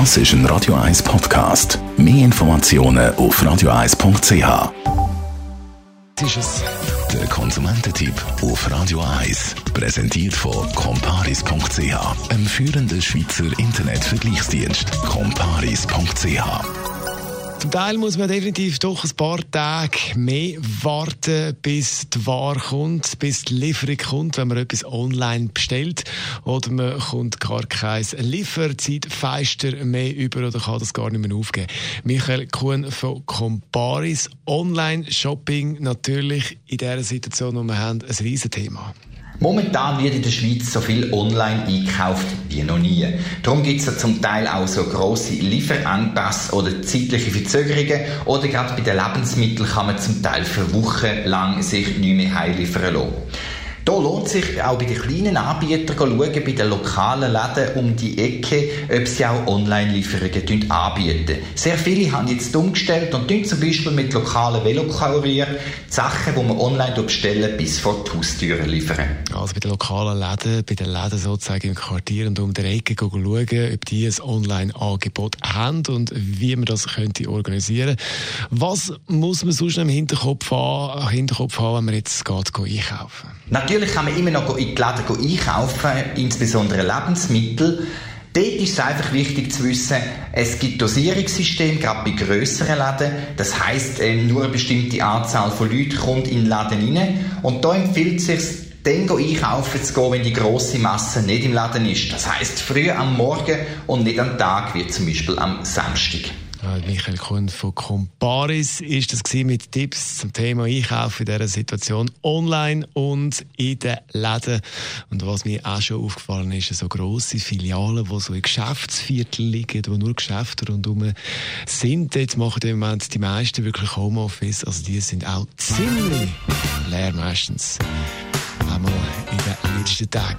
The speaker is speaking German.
Das ist ein Radio 1 Podcast. Mehr Informationen auf radio1.ch. ist es. Der Konsumententipp auf Radio 1. Präsentiert von comparis.ch, einem führenden Schweizer Internetvergleichsdienst. comparis.ch zum Teil muss man definitiv doch ein paar Tage mehr warten, bis die Ware kommt, bis die Lieferung kommt, wenn man etwas online bestellt. Oder man kommt gar kein Lieferzeitfeister mehr über oder kann das gar nicht mehr aufgeben. Michael Kuhn von Comparis. Online-Shopping natürlich in dieser Situation, wo wir haben, ein Riesenthema. Momentan wird in der Schweiz so viel online einkauft wie noch nie. Darum gibt es ja zum Teil auch so grosse Lieferengpässe oder zeitliche Verzögerungen oder gerade bei den Lebensmitteln kann man zum Teil für Wochen lang sich nicht mehr heimliefern lassen. Da lohnt sich auch bei den kleinen Anbietern schauen, bei den lokalen Läden um die Ecke, ob sie auch Online-Lieferungen anbieten. Sehr viele haben jetzt umgestellt und tun zum Beispiel mit lokalen Velokurier die Sachen, die man online bestellen, bis vor die Haustüre liefern. Also bei den lokalen Läden, bei den Läden sozusagen im Quartier und um die Ecke schauen, ob die ein Online-Angebot haben und wie man das könnte organisieren. Was muss man sonst im Hinterkopf haben, Hinterkopf haben wenn man jetzt geht, einkaufen? Natürlich kann man immer noch in die Läden einkaufen, insbesondere Lebensmittel. Dort ist es einfach wichtig zu wissen, es gibt Dosierungssysteme, gerade bei grösseren Läden. Das heisst, ähm, nur eine bestimmte Anzahl von Leuten kommt in den Laden rein. Und da empfiehlt es sich, dann einkaufen zu gehen, wenn die grosse Masse nicht im Laden ist. Das heisst, früh am Morgen und nicht am Tag, wie zum Beispiel am Samstag. Michael Kuhn von Comparis ist das mit Tipps zum Thema Einkaufen in dieser Situation online und in den Läden. Und was mir auch schon aufgefallen ist, so grosse Filialen, die so in Geschäftsvierteln liegen, wo nur Geschäfte rundherum sind. Jetzt machen im Moment die meisten wirklich Homeoffice. Also die sind auch ziemlich leer meistens. Einmal in den letzten Tagen.